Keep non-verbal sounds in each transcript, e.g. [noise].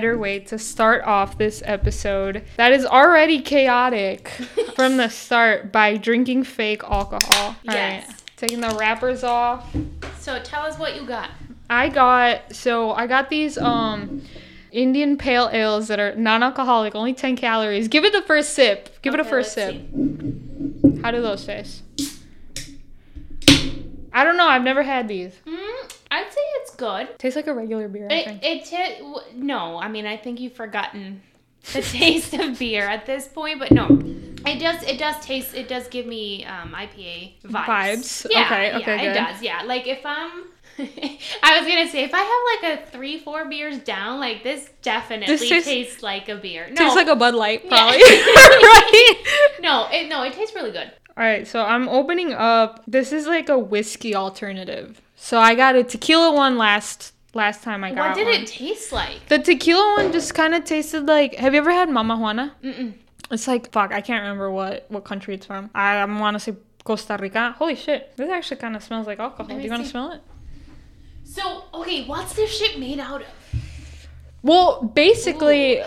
better way to start off this episode that is already chaotic [laughs] from the start by drinking fake alcohol? All right, Yes. Taking the wrappers off. So tell us what you got. I got so I got these um Indian pale ales that are non-alcoholic, only 10 calories. Give it the first sip. Give it a first sip. see. How do those taste? I don't know. I've never had these. Mm, I'd say it's good. Tastes like a regular beer. I It, think. it w- no, I mean I think you've forgotten the [laughs] taste of beer at this point, but no, it does. It does taste. It does give me um, IPA vibes. Vibes? Yeah, Okay, okay, yeah, it does. Yeah, like if I'm. [laughs] I was gonna say if I have like a three, four beers down, like this definitely This tastes- tastes like a beer. No, Tastes like a Bud Light, Yeah. probably. [laughs] right? no, it no, it tastes really good. All right, so I'm opening up. This is like a whiskey alternative. So I got a tequila one last last time I got it. What did one. it taste like? The tequila one just kind of tasted like. Have you ever had Mama Juana? Mm-mm. It's like fuck. I can't remember what what country it's from. I, want to say Costa Rica. Holy shit! This actually kind of smells like alcohol. Do you want to smell it? So okay, what's this shit made out of? Well, basically, Ooh.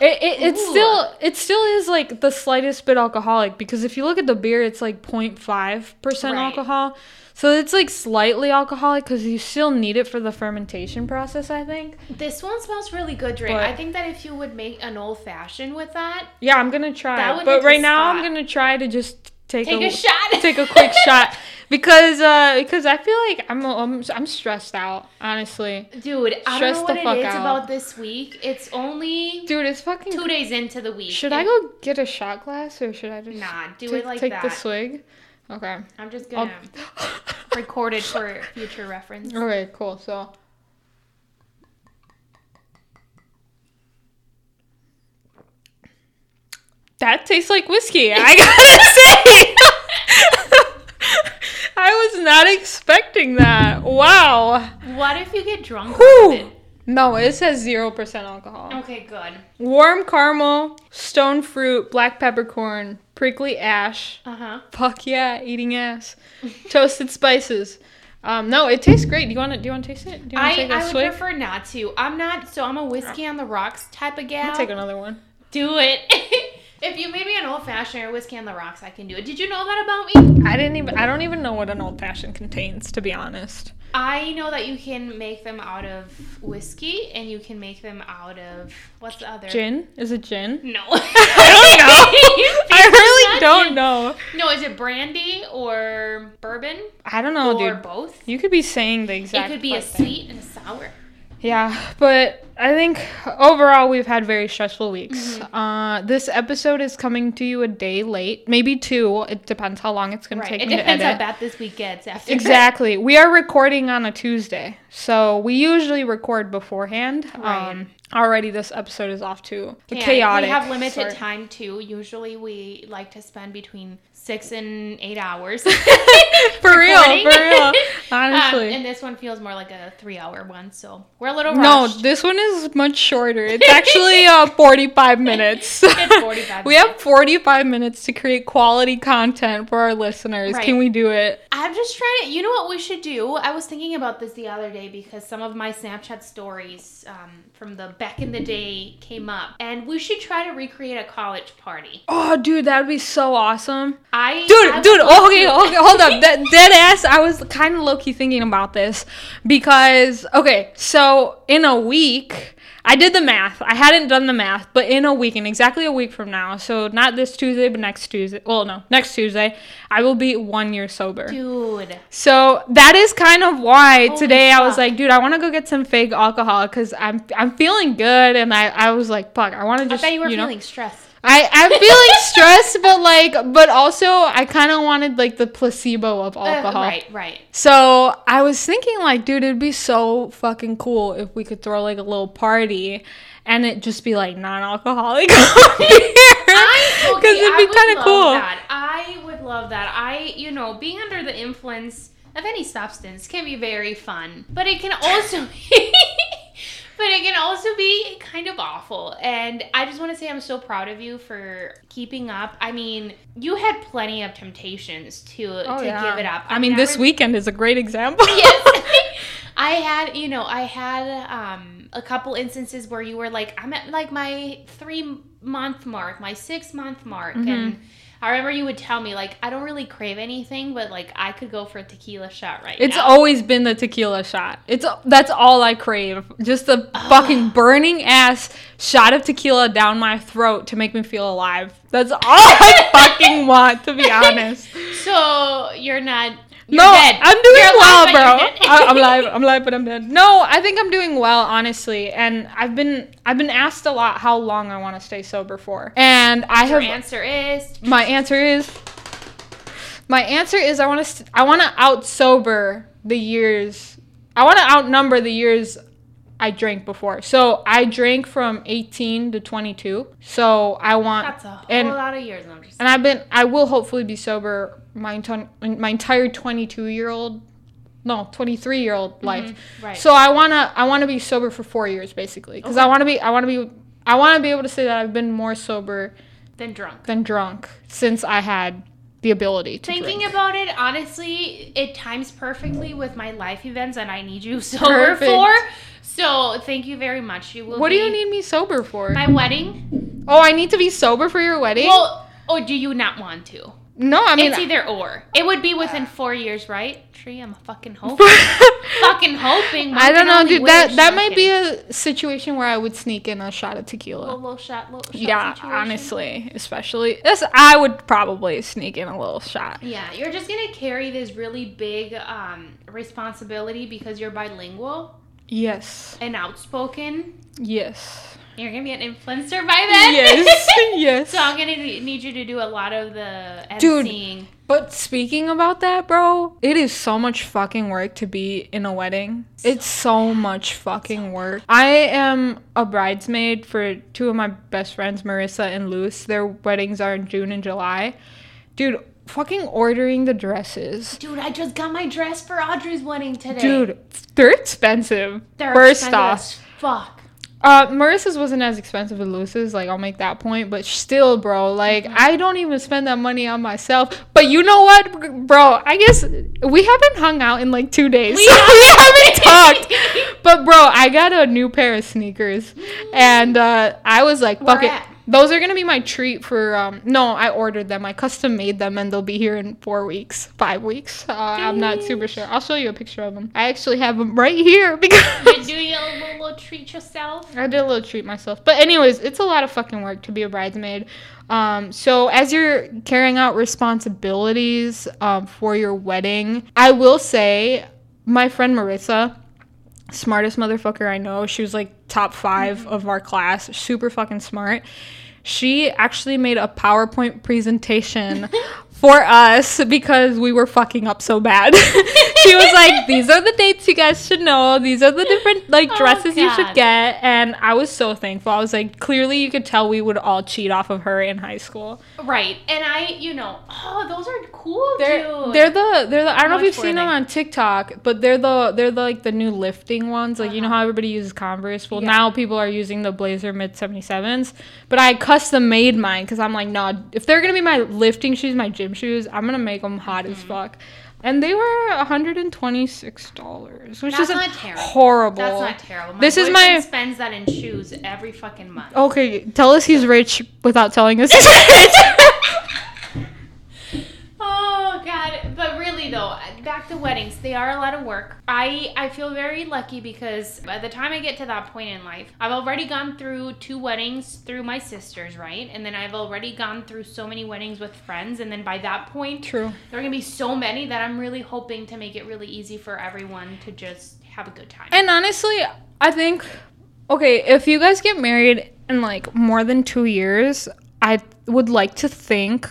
it, it, it Ooh. still it still is like the slightest bit alcoholic because if you look at the beer, it's like 0.5 percent Right. alcohol. So it's like slightly alcoholic because you still need it for the fermentation process. I think. This one smells really good, Dre. But- I think that if you would make an old fashioned with that, Yeah, I'm gonna try. That would But right now, I'm gonna try to just take, take a, shot. take a quick [laughs] shot because uh because I feel like I'm I'm, I'm stressed out honestly. Dude, I Stress don't know what it is out. about this week. It's only Dude, it's fucking. two days into the week. Should I go get a shot glass or should I just Nah, do take, it like take that. the swig? Okay. I'm just gonna record it for future reference. [laughs] Okay, cool. So. That tastes like whiskey. I [laughs] gotta say. [laughs] I was not expecting that. Wow. What if you get drunk Whew. off it? No, it says 0% alcohol. Okay, good. Warm caramel, stone fruit, black peppercorn, prickly ash. Uh huh. Fuck yeah, eating ass. [laughs] Toasted spices. Um, no, it tastes great. Do you want to? Do you want to taste it? Do you want I, to take a I would swig? prefer not to. I'm not. So I'm a whiskey on the rocks type of gal. I'll take another one. Do it. [laughs] if you made me an old fashioned or whiskey on the rocks, I can do it. Did you know that about me? I didn't even. I don't even know what an old fashioned contains, to be honest. I know that you can make them out of whiskey and you can make them out of what's the other? Gin? Is it gin? No. [laughs] I [laughs] I I really don't know. No, is it brandy or bourbon I don't know, or dude. both? You could be saying the exact It could be a thing. sweet and a sour. Yeah, but I think overall we've had very stressful weeks. Mm-hmm. Uh, this episode is coming to you a day late, maybe two. It depends how long it's gonna Right. take It me depends to how bad this week gets after. Exactly. We are recording on a Tuesday, so we usually record beforehand. Right. Um, already this episode is off to Yeah, chaotic. We have limited start. time too. Usually we like to spend between six and eight hours. [laughs] For real, for real. [laughs] Um, Honestly. and this one feels more like a three-hour one, so we're a little no, this one is much shorter. [laughs] It's actually uh, 45 minutes. It's 45 we have 45 minutes to create quality content for our listeners. Right. Can we do it? I'm just trying to. You know what we should do? I was thinking about this the other day because some of my Snapchat stories um, from the back in the day came up, and we should try to recreate a college party. Oh, dude, that would be so awesome. I Dude, dude, love okay, to. okay, hold up. [laughs] That dead ass. I was kind of low key thinking about this because okay, so in a week, I did the math. I hadn't done the math, but in a week, in exactly a week from now, so not this Tuesday, but next Tuesday. Well, no, next Tuesday, I will be one year sober. Dude, So that is kind of why Holy today I was like, dude, I want to go get some fake alcohol because I'm I'm feeling good, and I I was like, fuck, I want to just. I bet you were know, feeling stressed. I I'm feeling stressed, but like, but also I kind of wanted like the placebo of Uh, alcohol. right, right. So I was thinking like, dude, it'd be so fucking cool if we could throw like a little party. And it just be like non-alcoholic [laughs] beer, I, because it'd be kind of love cool. That. I would love that. I, you know, being under the influence of any substance can be very fun, but it can also [laughs] be, it can also be kind of awful. And I just want to say I'm so proud of you for keeping up. I mean, you had plenty of temptations to Oh, to yeah. give it up. I mean, this weekend is a great example. [laughs] yes. [laughs] [laughs] I had, you know, I had um, a couple instances where you were like, I'm at like my three month mark, my six month mark, Mm-hmm. and I remember you would tell me like, I don't really crave anything, but like I could go for a tequila shot right now. It's now. always been the tequila shot. It's that's all I crave. Just a fucking burning ass shot of tequila down my throat to make me feel alive. That's all I [laughs] fucking want, to be honest. so you're not. You're no, dead. I'm doing You're well, alive, bro. but you're dead. I, I'm [laughs] alive. I'm alive, but I'm dead. No, I think I'm doing well, honestly. And I've been I've been asked a lot how long I want to stay sober for, and I Your have answer is my answer is my answer is I want to st- I want to out sober the years. I want to outnumber the years I drank before. So I drank from 18 to 22. So I want that's a whole and lot of years. I'm just and I've been I will hopefully be sober my enti- my entire 22 year old no 23 year old life. Mm-hmm. right. So I want to I want to be sober for 4 years basically cuz I want to be I want to be I want to be able to say that I've been more sober than drunk. than drunk since I had the ability to Thinking drink. about it, honestly, it times perfectly with my life events and I need you [laughs] sober Perfect. for. So thank you very much. You will. What do you need me sober for? My wedding. oh, I need to be sober for your wedding? Well, or do you not want to? no, I mean it's either or. It would be within four years, right? Tree, I'm fucking [laughs] hoping. fucking hoping. I don't know, dude. That wish. that No might be a situation where I would sneak in a shot of tequila. little shot, little shot Yeah, situation. honestly, especially this, I would probably sneak in a little shot. Yeah, you're just gonna carry this really big um, responsibility because you're bilingual Yes, and outspoken. yes, You're gonna be an influencer by then. yes, [laughs] yes. So I'm gonna need you to do a lot of the Dude. But speaking about that, bro, it is so much fucking work to be in a wedding. It's so much fucking work. I am a bridesmaid for two of my best friends, Marissa and Luce. Their weddings are in June and July. Dude, fucking ordering the dresses. Dude, I just got my dress for Audrey's wedding today. Dude, they're expensive. They're First expensive off, fuck. Uh, Marissa's wasn't as expensive as Luce's. Like, I'll make that point. But still, bro, like, Mm-hmm. I don't even spend that money on myself. But you know what, bro? I guess we haven't hung out in like two days. We [laughs] so haven't. haven't talked. [laughs] But, bro, I got a new pair of sneakers. And uh, I was like, fuck Where it. at? Those are gonna be my treat for um no I ordered them I custom made them and they'll be here in four weeks five weeks uh, I'm not super sure I'll show you a picture of them I actually have them right here [laughs] because you do a little, little treat yourself? I did a little treat myself. But anyways, it's a lot of fucking work to be a bridesmaid. Um, so as you're carrying out responsibilities um, for your wedding, I will say my friend Marissa, smartest motherfucker I know. She was like top 5 mm-hmm. of our class, super fucking smart. She actually made a PowerPoint presentation [laughs] for us because we were fucking up so bad. [laughs] she was like, "These are the dates you guys should know. These are the different like Oh, dresses you should get." And I was so thankful. I was like, clearly you could tell we would all cheat off of her in high school. Right. And I, you know, oh, those are cool, They're dude. they're the they're the I don't know if you've seen them on TikTok, but they're the they're the, like the new lifting ones. Like you know Uh-huh. how everybody uses Converse. Well, Yeah. now people are using the Blazer mid seventy sevens. But I custom made mine because I'm like, no, if they're gonna be my lifting shoes, my gym shoes, I'm gonna make them hot Mm-hmm. as fuck. And they were hundred and twenty six dollars, which That's is not terrible. horrible. That's not terrible. My This is my- spends that in shoes every fucking month. Okay, tell us he's rich without telling us he's [laughs] rich. Oh god, but really though, back to weddings, they are a lot of work. I I feel very lucky because by the time I get to that point in life, I've already gone through two weddings through my sisters, right? And then I've already gone through so many weddings with friends and then by that point, True. there are going to be so many that I'm really hoping to make it really easy for everyone to just have a good time. And honestly, I think okay, if you guys get married in like more than 2 years, I would like to think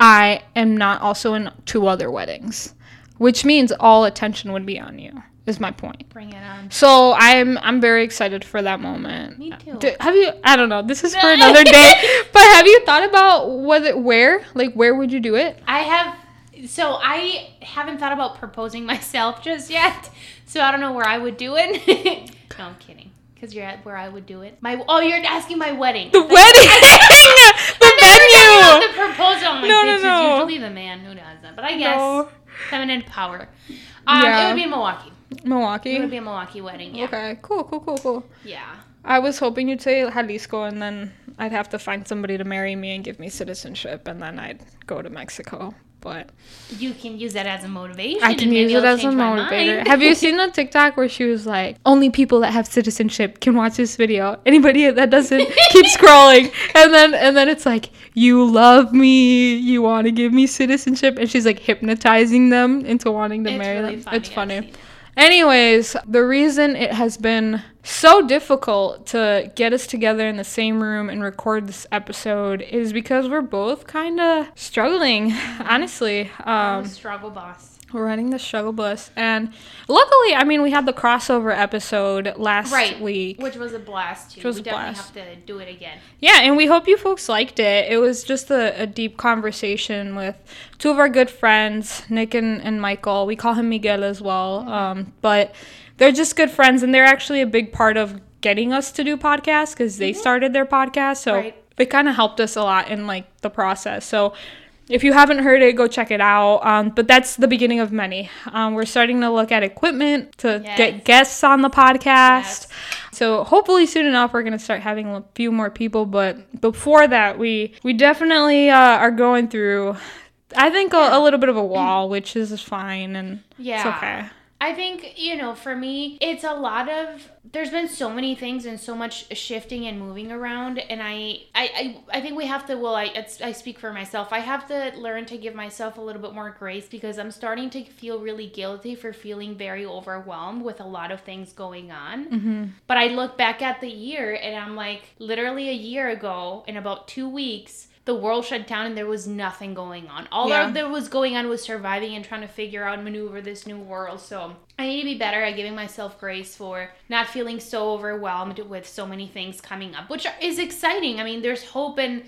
I am not also in two other weddings, which means all attention would be on you. Is my point. Bring it on. So I'm I'm very excited for that moment. Me too. Do- have you? I don't know. This is for [laughs] another day. But have you thought about whether where like where would you do it? I have so I haven't thought about proposing [laughs] myself just yet. So I don't know where I would do it. [laughs] no, I'm kidding. Because you're at where I would do it. My oh, you're asking my wedding. The wedding, the venue. the proposal. I'm like, No, no, no. Usually the man who does that. But I guess No. feminine power. Um, Yeah. It would be in Milwaukee. Milwaukee. It would be a Milwaukee wedding. Yeah. Okay, cool, cool, cool, cool. Yeah. I was hoping you'd say Jalisco, and then I'd have to find somebody to marry me and give me citizenship, and then I'd go to Mexico. But You can use that as a motivation. I can use it as a motivator. Have you seen the TikTok where she was like, "Only people that have citizenship can watch this video. Anybody that doesn't, [laughs] keep scrolling." And then and then it's like, "You love me. You want to give me citizenship," and she's like hypnotizing them into wanting to It's marry really them. funny. It's funny. Anyways, the reason it has been so difficult to get us together in the same room and record this episode is because we're both kind of struggling, [laughs] honestly. I'm Um, a struggle boss. We're running the struggle bus, and luckily, I mean, we had the crossover episode last Right. week. Which was a blast too. Which was we a definitely blast. have to do it again. Yeah, and we hope you folks liked it. It was just a, a deep conversation with two of our good friends, Nick and, and Michael. We call him Miguel as well. Um, but they're just good friends, and they're actually a big part of getting us to do podcasts because they started their podcast. So Right. they kind of helped us a lot in like the process. So if you haven't heard it, go check it out. Um, but that's the beginning of many. Um, we're starting to look at equipment to Yes. get guests on the podcast. Yes. So hopefully soon enough we're gonna start having a few more people. But before that, we we definitely uh, are going through. I think a, a little bit of a wall, which is fine and Yeah. it's okay. I think, you know, for me, it's a lot of there's been so many things and so much shifting and moving around and I I I, I think we have to well I it's, I speak for myself. I have to learn to give myself a little bit more grace because I'm starting to feel really guilty for feeling very overwhelmed with a lot of things going on. Mm-hmm. But I look back at the year and I'm like, literally a year ago, in about two weeks, the world shut down and there was nothing going on. All Yeah. there was going on was surviving and trying to figure out and maneuver this new world. So I need to be better at giving myself grace for not feeling so overwhelmed with so many things coming up, which is exciting. I mean, there's hope and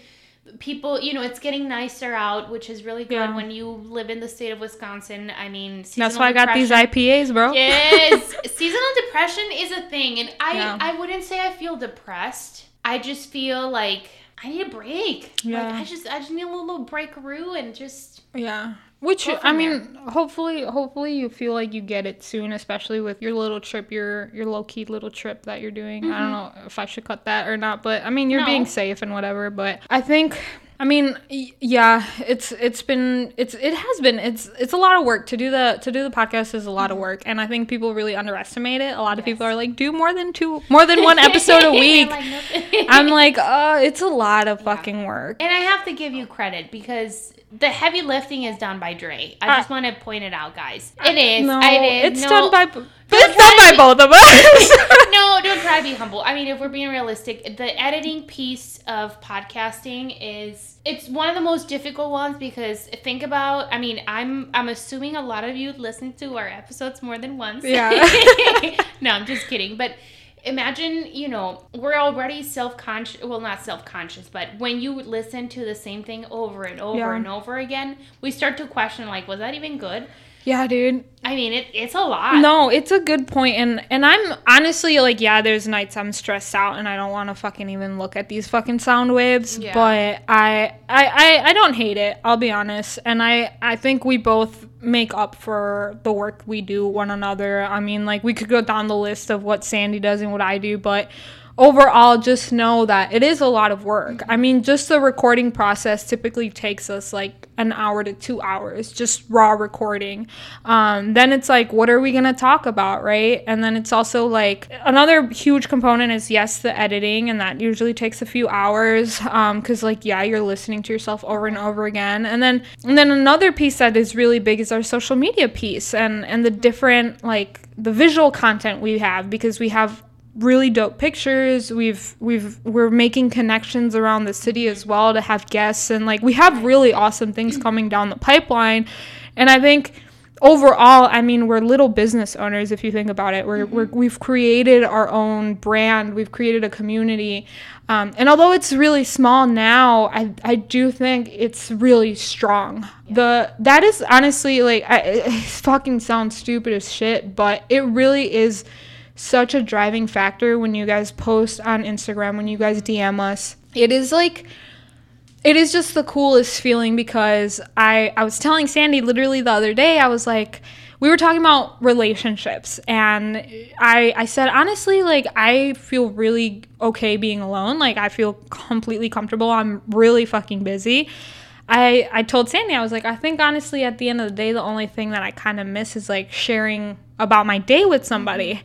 people, you know, it's getting nicer out, which is really good Yeah. when you live in the state of Wisconsin. I mean, That's why I got these IPAs, bro. Yes, [laughs] seasonal depression is a thing, and I Yeah. I wouldn't say I feel depressed. I just feel like I need a break. Yeah. Like I just I just need a little, little breakaroo and just Yeah. Which I mean, hopefully, hopefully you feel like you get it soon, especially with your little trip, your your low key little trip that you're doing. I don't mm-hmm. know if I should cut that or not, but I mean, you're No. being safe and whatever. But I think, I mean, yeah, it's it's been it's it has been it's it's a lot of work to do the to do the podcast is a lot of work, and I think people really underestimate it. A lot of people are like, do more than two, more than one episode a [laughs] week. like. I'm like, uh, it's a lot of fucking work. and I have to give you credit because the heavy lifting is done by Dre. I Uh, just want to point it out, guys. It is. No, it is. it's No. done by. It's done by both of us. [laughs] no, don't try to be humble. I mean, if we're being realistic, the editing piece of podcasting is it's one of the most difficult ones because think about. I mean, I'm I'm assuming a lot of you listen to our episodes more than once. Yeah. [laughs] no, I'm just kidding, but. Imagine, you know, we're already self conscious. Well, not self conscious, but when you listen to the same thing over and over Yeah. and over again, we start to question, like, was that even good? Yeah, dude. I mean, it, it's a lot. No, it's a good point, and and I'm honestly like, yeah, there's nights I'm stressed out and I don't want to fucking even look at these fucking sound waves. Yeah. But I, I, I, I don't hate it. I'll be honest, and I, I think we both make up for the work we do one another. I mean, like we could go down the list of what Sandy does and what I do, but overall just know that it is a lot of work. I mean, just the recording process typically takes us like an hour to 2 hours just raw recording. Um, then it's like what are we going to talk about, right? And then it's also like another huge component is yes, the editing and that usually takes a few hours um cuz like yeah, you're listening to yourself over and over again. And then and then another piece that is really big is our social media piece and and the different like the visual content we have because we have really dope pictures. We've we've we're making connections around the city as well to have guests and like we have really awesome things coming down the pipeline. And I think overall, I mean, we're little business owners if you think about it. We're, we're we've created our own brand. We've created a community. Um, and although it's really small now, I, I do think it's really strong. The that is honestly like I, it fucking sounds stupid as shit, but it really is such a driving factor when you guys post on Instagram, when you guys DM us. It is like it is just the coolest feeling because I I was telling Sandy literally the other day I was like we were talking about relationships and I I said honestly like I feel really okay being alone. Like I feel completely comfortable. I'm really fucking busy. I I told Sandy I was like I think honestly at the end of the day the only thing that I kind of miss is like sharing about my day with somebody.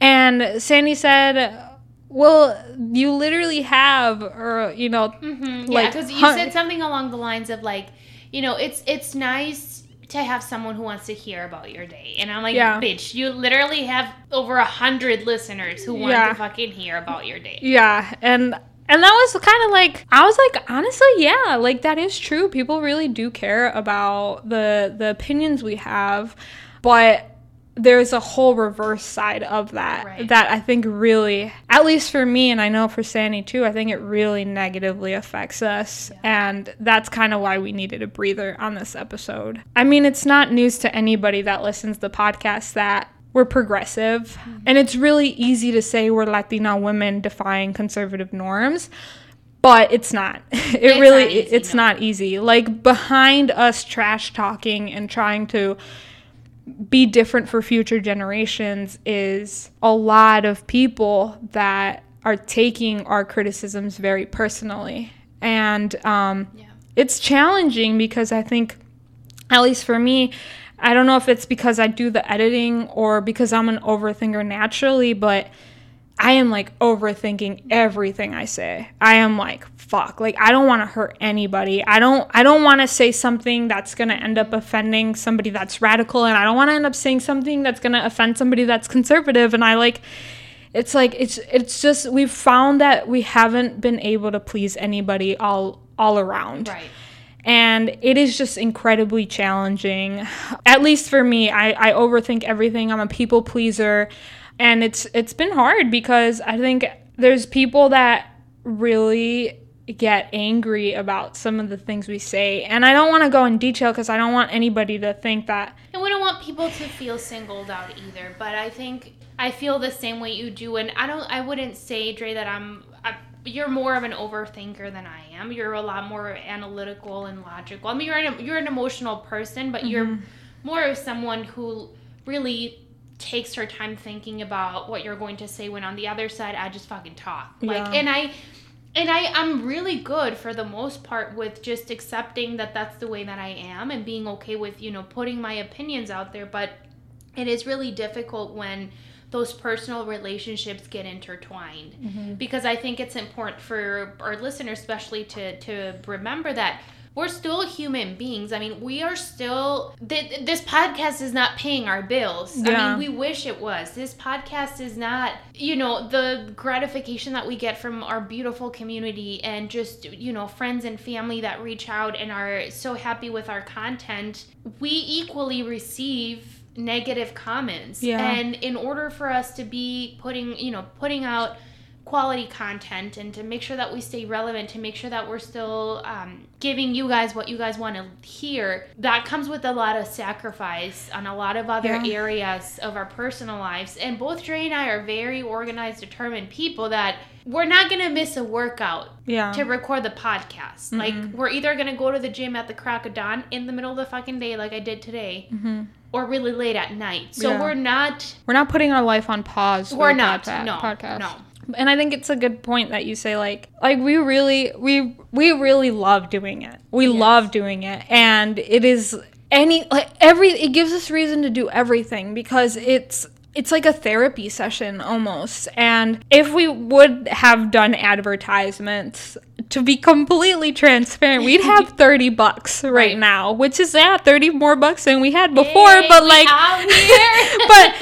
And Sandy said well, you literally have, or you know, mm-hmm. yeah, because you said something along the lines of like, you know, it's it's nice to have someone who wants to hear about your day. And I'm like, yeah. bitch, you literally have over a hundred listeners who want yeah. to fucking hear about your day. Yeah. And and that was kind of like I was like honestly yeah like that is true people really do care about the the opinions we have but there's a whole reverse side of that right. that I think really, at least for me, and I know for Sandy too, I think it really negatively affects us. Yeah. And that's kind of why we needed a breather on this episode. I mean, it's not news to anybody that listens to the podcast that we're progressive. Mm-hmm. And it's really easy to say we're Latina women defying conservative norms but it's not. [laughs] It it's really not easy, it's no. not easy. Like behind us trash talking and trying to be different for future generations is a lot of people that are taking our criticisms very personally. And um, yeah. it's challenging because I think, at least for me, I don't know if it's because I do the editing or because I'm an overthinker naturally, but I am like overthinking everything I say. I am like fuck. Like I don't want to hurt anybody. I don't I don't want to say something that's going to end up offending somebody that's radical and I don't want to end up saying something that's going to offend somebody that's conservative and I like it's like it's it's just we've found that we haven't been able to please anybody all all around. Right and it is just incredibly challenging at least for me I, I overthink everything i'm a people pleaser and it's it's been hard because I think there's people that really get angry about some of the things we say. And i don't want to go in detail because i don't want anybody to think that and we don't want people to feel singled out either but i think i feel the same way you do. And i don't i wouldn't say dre that i'm I, you're more of an overthinker than i am. You're a lot more analytical and logical. I mean you're an, you're an emotional person but mm-hmm. you're more of someone who really takes her time thinking about what you're going to say when on the other side I just fucking talk. Like yeah. and I and I I'm really good for the most part with just accepting that that's the way that I am and being okay with, you know, putting my opinions out there, but it is really difficult when those personal relationships get intertwined mm-hmm. because I think it's important for our listeners especially to to remember that we're still human beings. I mean, we are still. Th- this podcast is not paying our bills. Yeah. I mean, we wish it was. This podcast is not, you know, the gratification that we get from our beautiful community and just, you know, friends and family that reach out and are so happy with our content. We equally receive negative comments. Yeah. And in order for us to be putting, you know, putting out quality content and to make sure that we stay relevant to make sure that we're still um, giving you guys what you guys want to hear that comes with a lot of sacrifice on a lot of other yeah. areas of our personal lives and both Dre and I are very organized determined people that we're not gonna miss a workout yeah. to record the podcast. Mm-hmm. Like we're either gonna go to the gym at the crack of dawn in the middle of the fucking day, like I did today, mm-hmm. or really late at night. So yeah. we're not we're not putting our life on pause. We're not. Podca- no. Podcast. No and I think it's a good point that you say like like we really we we really love doing it. We yes. love doing it and it is any like every it gives us reason to do everything because it's it's like a therapy session almost. And if we would have done advertisements, to be completely transparent, we'd have [laughs] 30 bucks right, right. now, which is yeah, 30 more bucks than we had before, hey, but like [laughs] but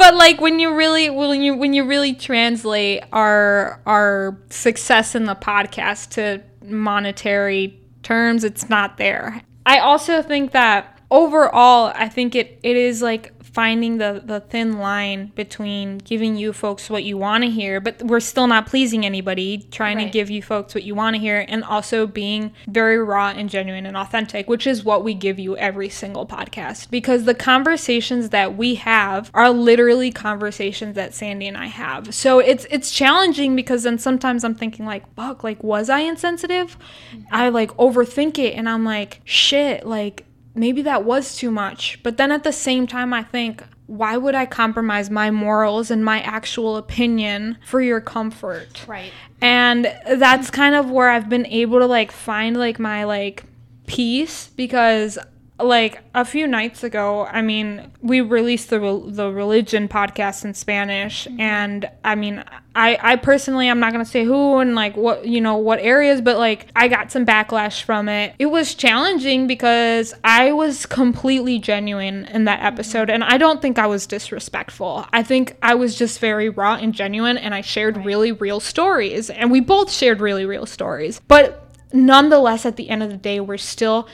but like when you really when you when you really translate our our success in the podcast to monetary terms it's not there. I also think that overall i think it it is like finding the, the thin line between giving you folks what you want to hear, but we're still not pleasing anybody, trying right. to give you folks what you want to hear, and also being very raw and genuine and authentic, which is what we give you every single podcast. Because the conversations that we have are literally conversations that Sandy and I have. So it's it's challenging because then sometimes I'm thinking like, fuck, like was I insensitive? Mm-hmm. I like overthink it and I'm like, shit, like maybe that was too much. But then at the same time, I think, why would I compromise my morals and my actual opinion for your comfort? Right. And that's kind of where I've been able to like find like my like peace because like a few nights ago, I mean, we released the the religion podcast in Spanish, mm-hmm. and I mean, I I personally I'm not gonna say who and like what you know what areas, but like I got some backlash from it. It was challenging because I was completely genuine in that episode, mm-hmm. and I don't think I was disrespectful. I think I was just very raw and genuine, and I shared right. really real stories, and we both shared really real stories, but nonetheless, at the end of the day, we're still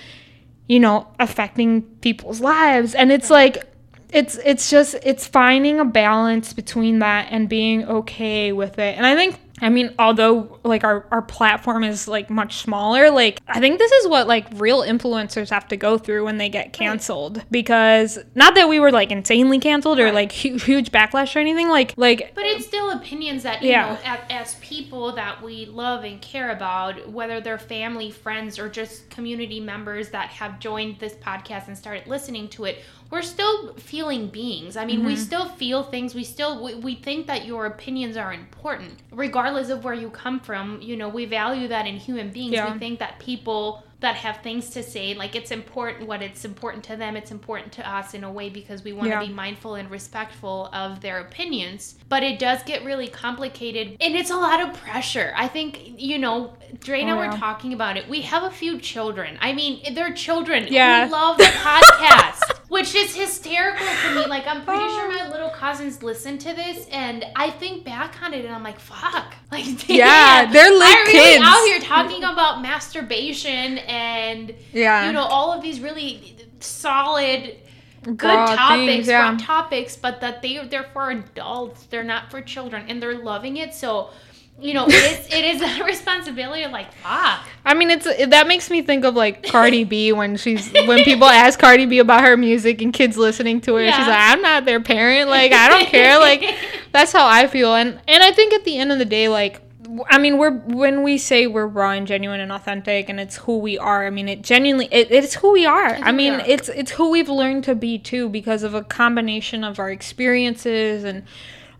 you know, affecting people's lives. And it's like it's it's just it's finding a balance between that and being okay with it. And I think I mean, although like our, our platform is like much smaller, like I think this is what like real influencers have to go through when they get canceled right. because not that we were like insanely canceled or right. like hu- huge backlash or anything like like but it's still opinions that you yeah. know as, as people that we love and care about whether they're family friends or just community members that have joined this podcast and started listening to it we're still feeling beings. I mean, mm-hmm. we still feel things. We still we, we think that your opinions are important, regardless of where you come from. You know, we value that in human beings. Yeah. We think that people that have things to say like it's important what it's important to them it's important to us in a way because we want to yeah. be mindful and respectful of their opinions but it does get really complicated and it's a lot of pressure i think you know Dre and oh, I were talking about it. We have a few children. I mean, they're children yeah. who love the [laughs] podcast, which is hysterical to me. Like, I'm pretty sure my oh. little cousins listen to this, and I think back on it, and I'm like, fuck. [laughs] Like, damn, yeah, they're like I'm kids. out here talking about masturbation and yeah, you know, all of these really solid good Broad topics, things, yeah. topics, but that they they're for adults. They're not for children, and they're loving it. So you know, it is it is a [laughs] responsibility of like fuck. I mean, it's it, that makes me think of like Cardi B [laughs] when she's when people ask Cardi B about her music and kids listening to it, yeah. she's like, "I'm not their parent. Like, I don't care." Like, [laughs] that's how I feel, and and I think at the end of the day, like. I mean, we're when we say we're raw and genuine and authentic, and it's who we are. I mean, it genuinely it, it's who we are. I mean, are. it's it's who we've learned to be too because of a combination of our experiences and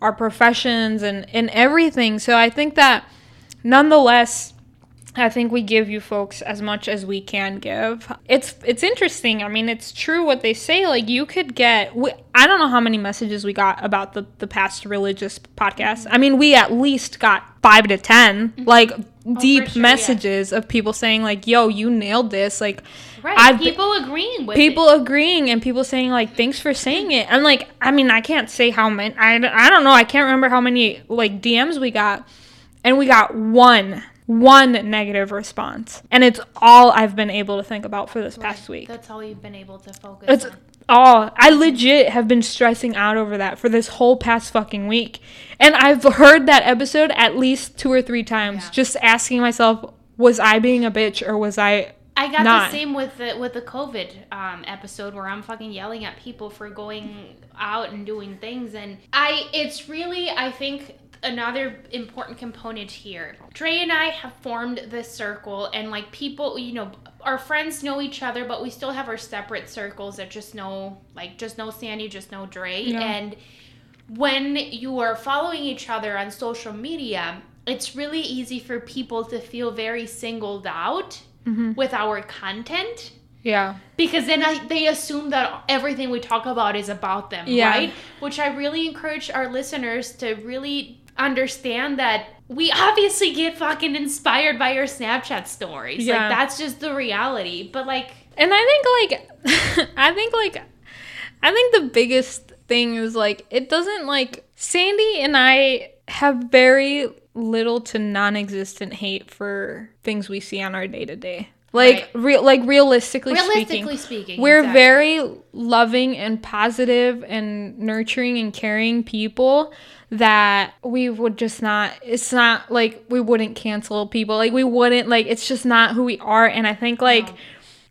our professions and, and everything. So I think that nonetheless, I think we give you folks as much as we can give. It's it's interesting. I mean, it's true what they say. Like you could get. We, I don't know how many messages we got about the the past religious podcast. I mean, we at least got five to 10 mm-hmm. like oh, deep sure, messages yeah. of people saying like, "Yo, you nailed this." Like, right? I've, people agreeing with people it. agreeing and people saying like, "Thanks for saying it." And like, I mean, I can't say how many. I I don't know. I can't remember how many like DMs we got, and we got one one negative response. And it's all I've been able to think about for this right. past week. That's all you've been able to focus it's on. all. I legit have been stressing out over that for this whole past fucking week. And I've heard that episode at least two or three times, yeah. just asking myself, was I being a bitch or was I I got not. the same with the with the COVID um, episode where I'm fucking yelling at people for going out and doing things, and I it's really I think another important component here. Dre and I have formed this circle, and like people, you know, our friends know each other, but we still have our separate circles that just know, like, just know Sandy, just know Dre. Yeah. And when you are following each other on social media, it's really easy for people to feel very singled out mm-hmm. with our content. Yeah. Because then I, they assume that everything we talk about is about them, yeah. right? Which I really encourage our listeners to really understand that we obviously get fucking inspired by your Snapchat stories. Yeah. Like that's just the reality. But like And I think like [laughs] I think like I think the biggest thing is like it doesn't like Sandy and I have very little to non-existent hate for things we see on our day-to-day. Like right. real like realistically, realistically speaking, speaking we're exactly. very loving and positive and nurturing and caring people that we would just not it's not like we wouldn't cancel people like we wouldn't like it's just not who we are and i think like no.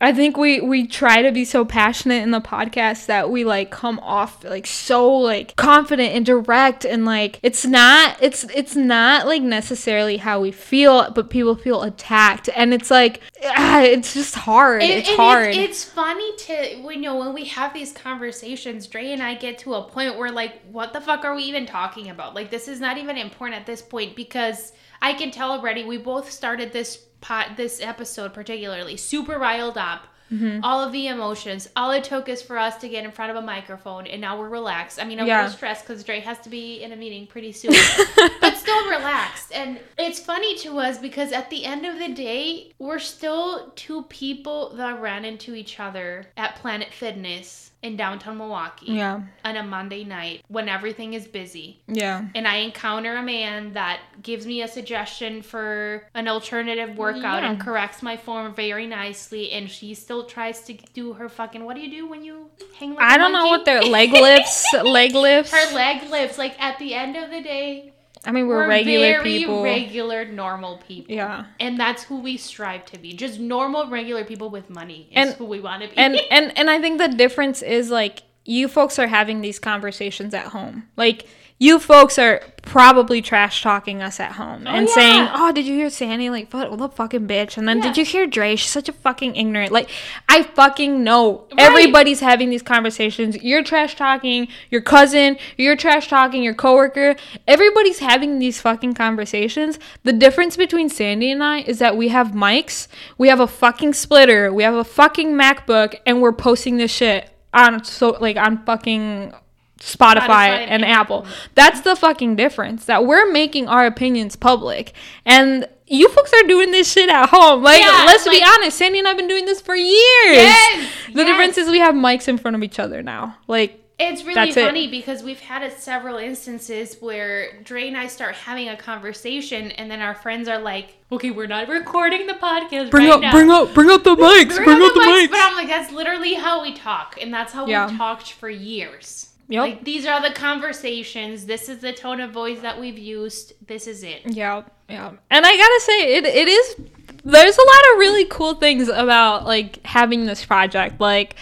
I think we we try to be so passionate in the podcast that we like come off like so like confident and direct and like it's not it's it's not like necessarily how we feel, but people feel attacked and it's like ah, it's just hard. And- it's and hard. It's, it's funny to you know when we have these conversations, Dre and I get to a point where like, what the fuck are we even talking about? Like, this is not even important at this point because I can tell already. We both started this pot, this episode particularly super riled up. Mm-hmm. All of the emotions. All it took is for us to get in front of a microphone, and now we're relaxed. I mean, I'm Yeah. stressed because Dre has to be in a meeting pretty soon, [laughs] but still relaxed. And it's funny to us because at the end of the day, we're still two people that ran into each other at Planet Fitness in downtown Milwaukee yeah. on a Monday night when everything is busy. Yeah. And I encounter a man that gives me a suggestion for an alternative oh, workout and corrects my form very nicely. And she still tries to do her fucking. What do you do when you hang like I don't know what their leg lifts, [laughs] leg lifts. Her leg lifts. Like at the end of the day, I mean, we're, we're regular very people. regular, normal people. yeah. And that's who we strive to be. Just normal, regular people with money is And- who we want to be. and and [laughs] and I think the difference is like you folks are having these conversations at home. Like you folks are probably trash talking us at home oh, and yeah. saying, "Oh, did you hear Sandy? Like, what, what a fucking bitch!" And then, Yeah. "Did you hear Dre? She's such a fucking ignorant." Like, I fucking know Right. everybody's having these conversations. You're trash talking your cousin. You're trash talking your coworker. Everybody's having these fucking conversations. The difference between Sandy and I is that we have mics, we have a fucking splitter, we have a fucking MacBook, and we're posting this shit on so like on fucking Spotify, Spotify and and Apple. Apple. That's the fucking difference. That we're making our opinions public. And you folks are doing this shit at home. Like, Yeah, let's be honest. Sandy and I've been doing this for years. Yes, The yes. difference is we have mics in front of each other now. Like, It's really That's it. funny because we've had it several instances where Dre and I start having a conversation, and then our friends are like, "Okay, we're not recording the podcast bring right up, now. bring up, bring up the mics. Bring Bring up up the mics." mics. But I'm like, that's literally how we talk, and that's how Yeah. we've talked for years. Yep. Like these are the conversations. This is the tone of voice that we've used. This is it. Yeah, yeah. And I gotta say, it it is. There's a lot of really cool things about like having this project. Like,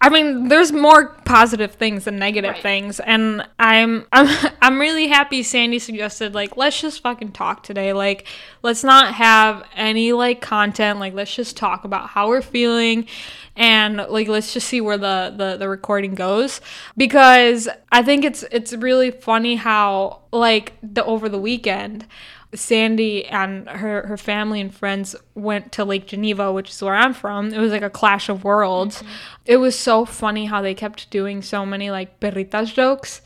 I mean, there's more positive things than negative Right. things, and I'm [laughs] I'm I'm really happy. Sandy suggested like let's just fucking talk today. Like, let's not have any like content. Like, let's just talk about how we're feeling. And like let's just see where the, the the recording goes because I think it's it's really funny how like the over the weekend Sandy and her, her family and friends went to Lake Geneva, which is where I'm from. It was like a clash of worlds. Mm-hmm. It was so funny how they kept doing so many like perritas jokes.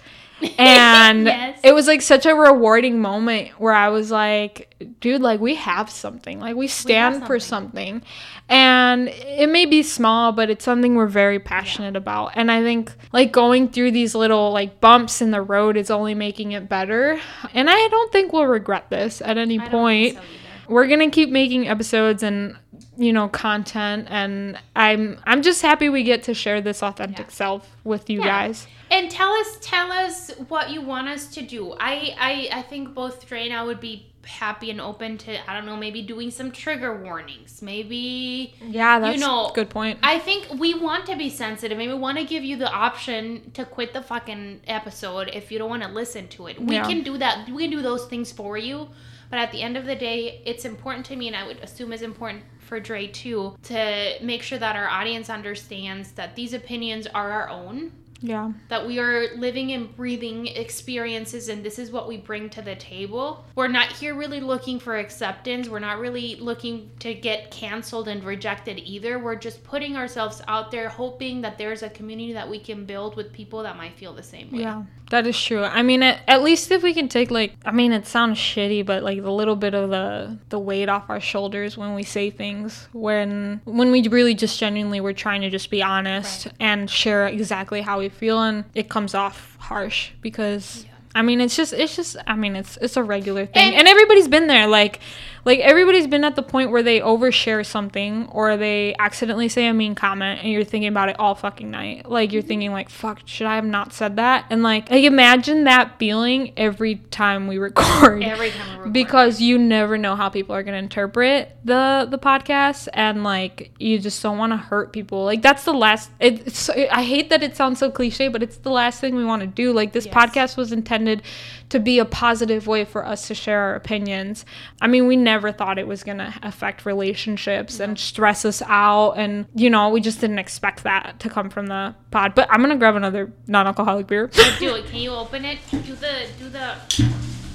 [laughs] And Yes. it was like such a rewarding moment where I was like, dude, like we have something. Like we stand for something. And it may be small, but it's something we're very passionate about. And I think like going through these little like bumps in the road is only making it better. And I don't think we'll regret this at any I point. so. We're gonna keep making episodes and you know content and I'm I'm just happy we get to share this authentic Yeah. self with you Yeah. guys. And tell us, tell us what you want us to do. I, I, I think both Dre and I would be happy and open to, I don't know, maybe doing some trigger warnings. Maybe Yeah, that's know, a good point. I think we want to be sensitive. and we want to give you the option to quit the fucking episode if you don't want to listen to it. We Yeah. can do that. We can do those things for you. But at the end of the day, it's important to me, and I would assume is important for Dre too, to make sure that our audience understands that these opinions are our own yeah. that we are living and breathing experiences and this is what we bring to the table. We're not here really looking for acceptance. We're not really looking to get canceled and rejected either. We're just putting ourselves out there hoping that there's a community that we can build with people that might feel the same way. Yeah, that is true. I mean, at, at least if we can take like, I mean, it sounds shitty, but like the little bit of the the weight off our shoulders when we say things, when when we really just genuinely we're trying to just be honest and share exactly how we feel, and it comes off harsh because. I mean, it's just, it's just, I mean, it's, it's a regular thing, And- and, everybody's been there. Like, Like everybody's been at the point where they overshare something or they accidentally say a mean comment and you're thinking about it all fucking night. Like you're mm-hmm. thinking like, fuck, should I have not said that? And like, like imagine that feeling every time we [laughs] record. Every time we record. because you never know how people are going to interpret the the podcast and like you just don't want to hurt people like that's the last it's i hate that it sounds so cliche but it's the last thing we want to do like this Yes. podcast was intended to be a positive way for us to share our opinions i mean we never thought it was going to affect relationships and stress us out and you know we just didn't expect that to come from the pod but i'm going to grab another non-alcoholic beer do it. Can you open it? Do the do the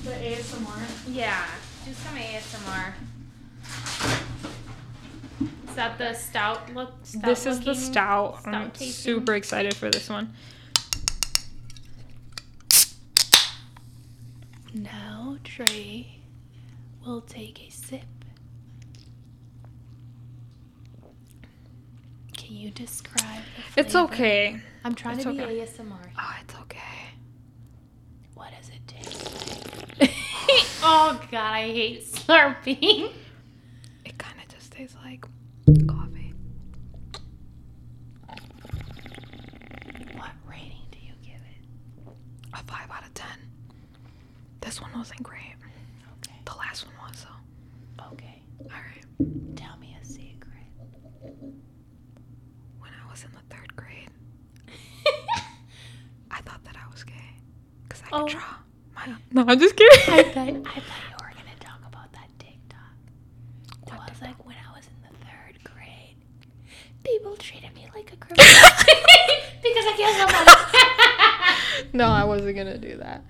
the asmr yeah. Do some ASMR. Is that the stout look? Stout this is the looking- stout. I'm tasting? super excited for this one. Now Trey will take a sip. Can you describe the It's okay. I'm trying It's to be okay. ASMR. Oh, it's okay. What does it taste [laughs] like? oh god, I hate slurping. It kind of just tastes like coffee. What rating do you give it? A five out of ten. This one wasn't great. Okay. The last one was though. Okay. All right. Tell me a secret. When I was in the third grade, I thought that I was gay I Oh. could draw. My, [laughs] no, I'm just kidding. I thought I thought you were gonna talk about that TikTok. It What was like when I was in the third grade, people treated me like a criminal [laughs] because I killed somebody. [laughs] no, I wasn't gonna do that.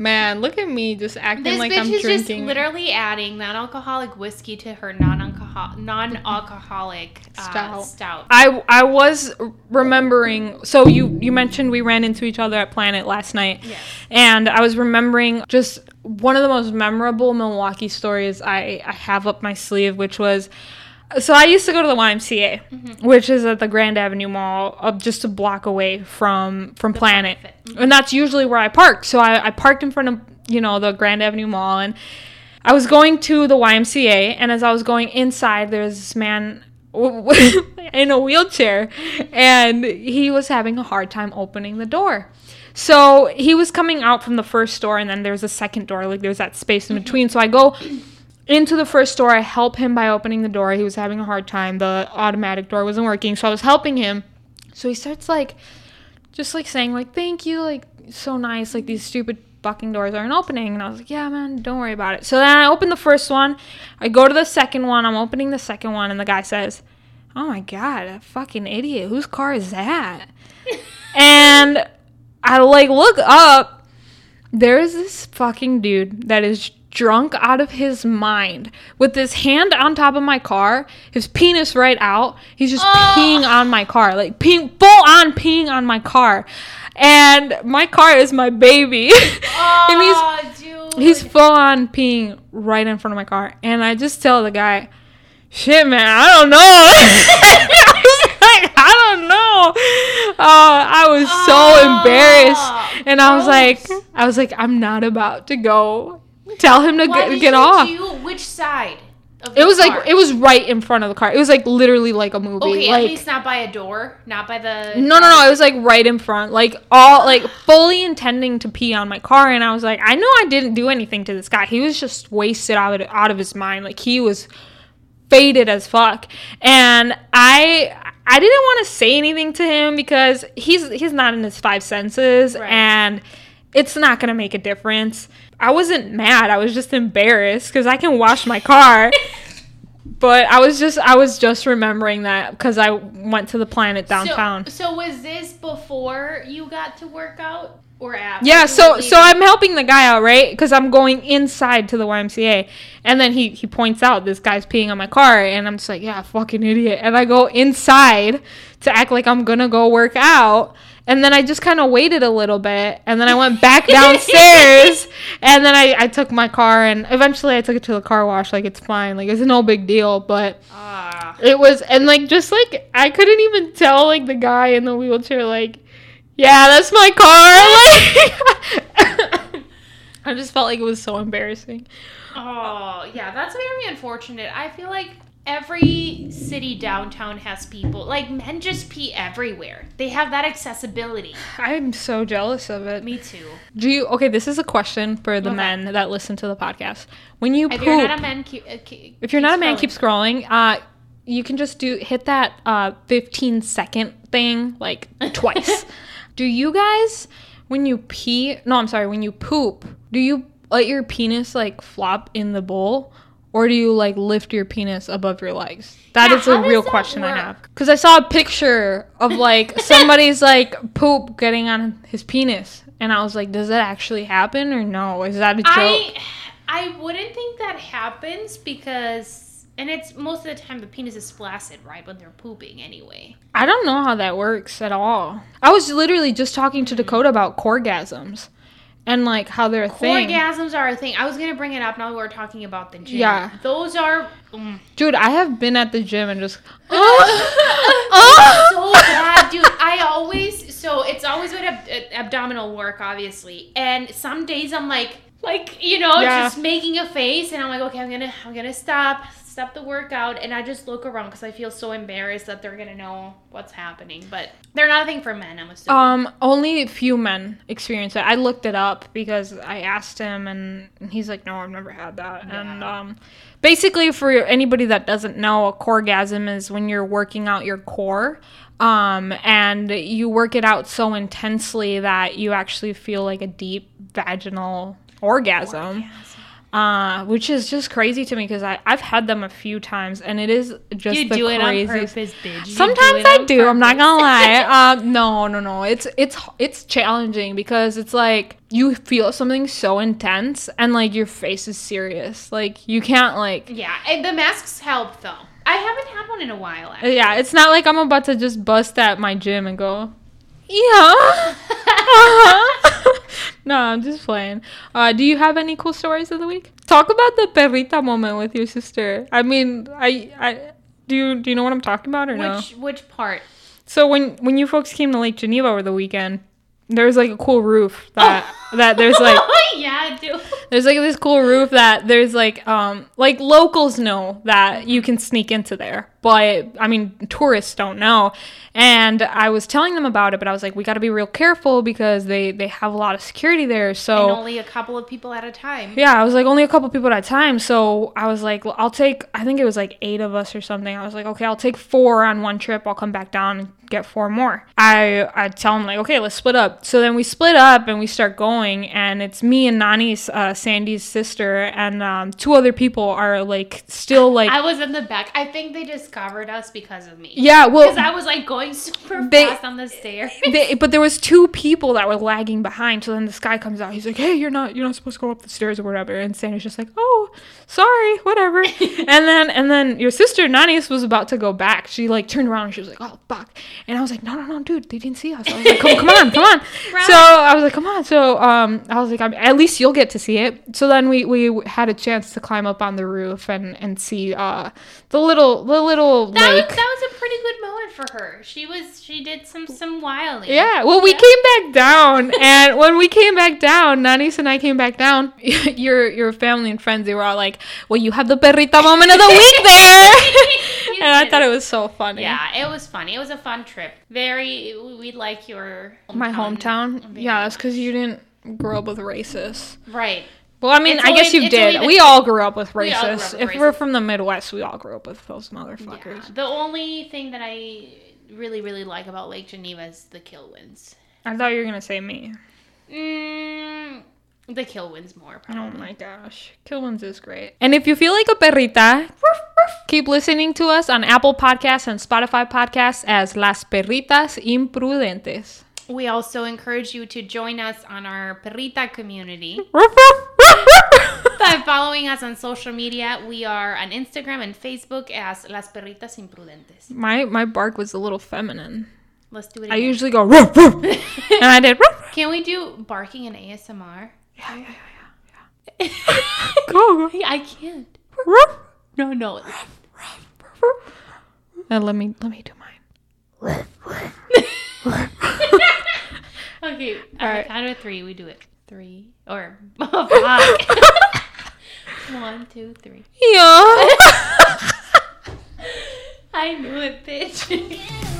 Man, look at me just acting this like bitch I'm is just drinking. literally adding non-alcoholic whiskey to her non-alcohol non-alcoholic uh, Stout. stout. I I was remembering. So you you mentioned we ran into each other at Planet last night, Yes. and I was remembering just one of the most memorable Milwaukee stories I I have up my sleeve, which was. So I used to go to the YMCA, Mm-hmm. which is at the Grand Avenue Mall, uh, just a block away from from Planet, Planet and that's usually where I park. So I, I parked in front of you know the Grand Avenue Mall, and I was going to the YMCA, and as I was going inside, there was this man [laughs] in a wheelchair, and he was having a hard time opening the door. So he was coming out from the first door, and then there's a second door, like there's that space in mm-hmm. between. So I go into the first door, I help him by opening the door. He was having a hard time. The automatic door wasn't working, so I was helping him. So he starts like, just like saying like, "Thank you, like so nice, like these stupid fucking doors aren't opening." And I was like, "Yeah, man, don't worry about it." So then I open the first one. I go to the second one. I'm opening the second one, and the guy says, "Oh my god, a fucking idiot! Whose car is that?" [laughs] and I like look up. There is this fucking dude that is drunk out of his mind with his hand on top of my car, his penis right out. He's just Oh. peeing on my car, like peeing full on peeing on my car. And my car is my baby. and he's Oh, dude. he's full on peeing right in front of my car. And I just tell the guy, shit, man, I don't know. [laughs] I was like, I don't know. Uh, I was so Oh, embarrassed. And I was oh. like. I was like, I'm not about to go tell him to Why get, get off. Do which side? It was car? like, it was right in front of the car. It was like literally like a movie. Okay, like, at least not by a door, not by the. No, no, no. It was like right in front, like all like fully intending to pee on my car, and I was like, I know I didn't do anything to this guy. He was just wasted out of out of his mind. Like he was faded as fuck, and I I didn't want to say anything to him because he's he's not in his five senses, Right. and it's not gonna make a difference. I wasn't mad. I was just embarrassed because I can wash my car. [laughs] But I was just I was just remembering that because I went to the planet downtown. So, so was this before you got to work out or after? Yeah, so so? I'm helping the guy out, right? Because I'm going inside to the YMCA, and then he he points out this guy's peeing on my car, and I'm just like, yeah, fucking idiot. And I go inside to act like I'm gonna go work out, and then I just kind of waited a little bit, and then I went back [laughs] downstairs, and then I I took my car, and eventually I took it to the car wash. Like it's fine, like it's no big deal, but. Ah. It was and like just like I couldn't even tell like the guy in the wheelchair like, yeah, that's my car. [laughs] Like, [laughs] I just felt like it was so embarrassing. Oh, yeah, that's very unfortunate. I feel like every city downtown has people. Like, men just pee everywhere. They have that accessibility. I'm so jealous of it. Me too. Do you? Okay, this is a question for the Okay. men that listen to the podcast. When you If poop, you're not a man, keep, uh, keep, if you're not a man, scrolling. keep scrolling. Uh, you can just do hit that uh 15 second thing like twice. [laughs] do you guys when you pee? No, I'm sorry. When you poop, do you let your penis like flop in the bowl? Or do you like lift your penis above your legs? That Yeah, is a real question I have. Because I saw a picture of like [laughs] somebody's like poop getting on his penis. And I was like, does that actually happen or no? Is that a joke? I I wouldn't think that happens because and it's most of the time the penis is flaccid, right, when they're pooping anyway. I don't know how that works at all. I was literally just talking to Dakota about coregasms and like how they're a thing. Orgasms are a thing. I was gonna bring it up now we're talking about the gym. Yeah. Those are mm, Dude, I have been at the gym and just [laughs] [gasps] Oh. so bad, dude. I always so it's always with ab- ab- abdominal work, obviously, and some days I'm like, like you know, Yeah. just making a face, and I'm like, okay, I'm gonna, I'm gonna stop, stop the workout, and I just look around because I feel so embarrassed that they're gonna know what's happening, but they're not a thing for men. I'm assuming. um only a few men experience it. I looked it up because I asked him and he's like, "No, I've never had that." And um basically for anybody that doesn't know, a coregasm is when you're working out your core um and you work it out so intensely that you actually feel like a deep vaginal orgasm. Uh, which is just crazy to me because I've had them a few times and it is just you the do it on purpose, bitch. You Sometimes it I do. I'm not gonna lie. Uh, [laughs] no, no, no. It's it's it's challenging because it's like you feel something so intense and like your face is serious. Like you can't like. Yeah, and the masks help though. I haven't had one in a while. Actually. Yeah, it's not like I'm about to just bust at my gym and go, yeah. uh-huh." [laughs] no, I'm just playing. Uh, do you have any cool stories of the week? Talk about the perrita moment with your sister. I mean, I, I do you do you know what I'm talking about or no? Which which part? So when when you folks came to Lake Geneva over the weekend, there was like a cool roof that that there's like [laughs] yeah, I do. There's like this cool roof that there's like um like locals know that you can sneak into there but i mean tourists don't know and i was telling them about it but i was like we got to be real careful because they they have a lot of security there so and only a couple of people at a time. yeah, I was like only a couple people at a time. So I was like, I'll take, I think it was like eight of us or something. I was like, okay, I'll take four on one trip. I'll come back down and get four more. I, I tell them like, okay, let's split up. So then we split up and we start going and it's me and Nani's, uh, Sandy's sister and, um, two other people are like still like, I was in the back. I think they discovered us because of me. yeah, well, Because I was like going [laughs] super They- fast on the stairs. [laughs] they, but there was two people that were lagging behind. So then this guy comes out. He's like, "Hey, you're not you're not supposed to go up the stairs or whatever." And Sandy's just like, "Oh, sorry, whatever." [laughs] and then and then your sister Nanis was about to go back. She like turned around and she was like, "Oh fuck!" And I was like, "No, no, no, dude, they didn't see us." I was like, "Come, come on, come on." So I was like, "Come on." So um, I was like, I'm, "At least you'll get to see it." So then we we had a chance to climb up on the roof and and see uh the little the little That lake. was, that was a pretty good moment for her. She was she did some some wilding. Yeah, well, we came back down, and when we came back down, Nanis and I came back down. [laughs] your your family and friends, they were all like, "Well, you have the perrita moment of the week [laughs] there," [laughs] and I thought it was so funny. Yeah, it was funny. It was a fun trip. Very, we like your my hometown. Yeah, that's because you didn't grow up with racists. Right. Well, I mean, It's I guess only- you did. We all grew up with We up racists. with If we're from the Midwest, we all grew up with those Yeah. motherfuckers. The only thing that I really, really like about Lake Geneva is the Kilwins. I thought you were gonna say me. Mm, the Kilwins more, Oh my gosh. Kilwins is great. And if you feel like a perrita, keep listening to us on Apple Podcasts and Spotify Podcasts as Las Perritas Imprudentes. We also encourage you to join us on our Perrita community by following us on social media. We are on Instagram and Facebook as Las Perritas Imprudentes. my my bark was a little feminine. Let's do it I usually go ruff, ruff, [laughs] and I did ruff, ruff. Can we do barking in ASMR? Yeah, yeah, yeah, yeah. Go, go. [laughs] I can't. Ruff, No, no. ruff, ruff. And uh, let me let me do mine. [laughs] Okay, on Alright. Out of three, we do it. three, or fuck. One, two, three. Yeah. [laughs] I knew it, bitch. [laughs]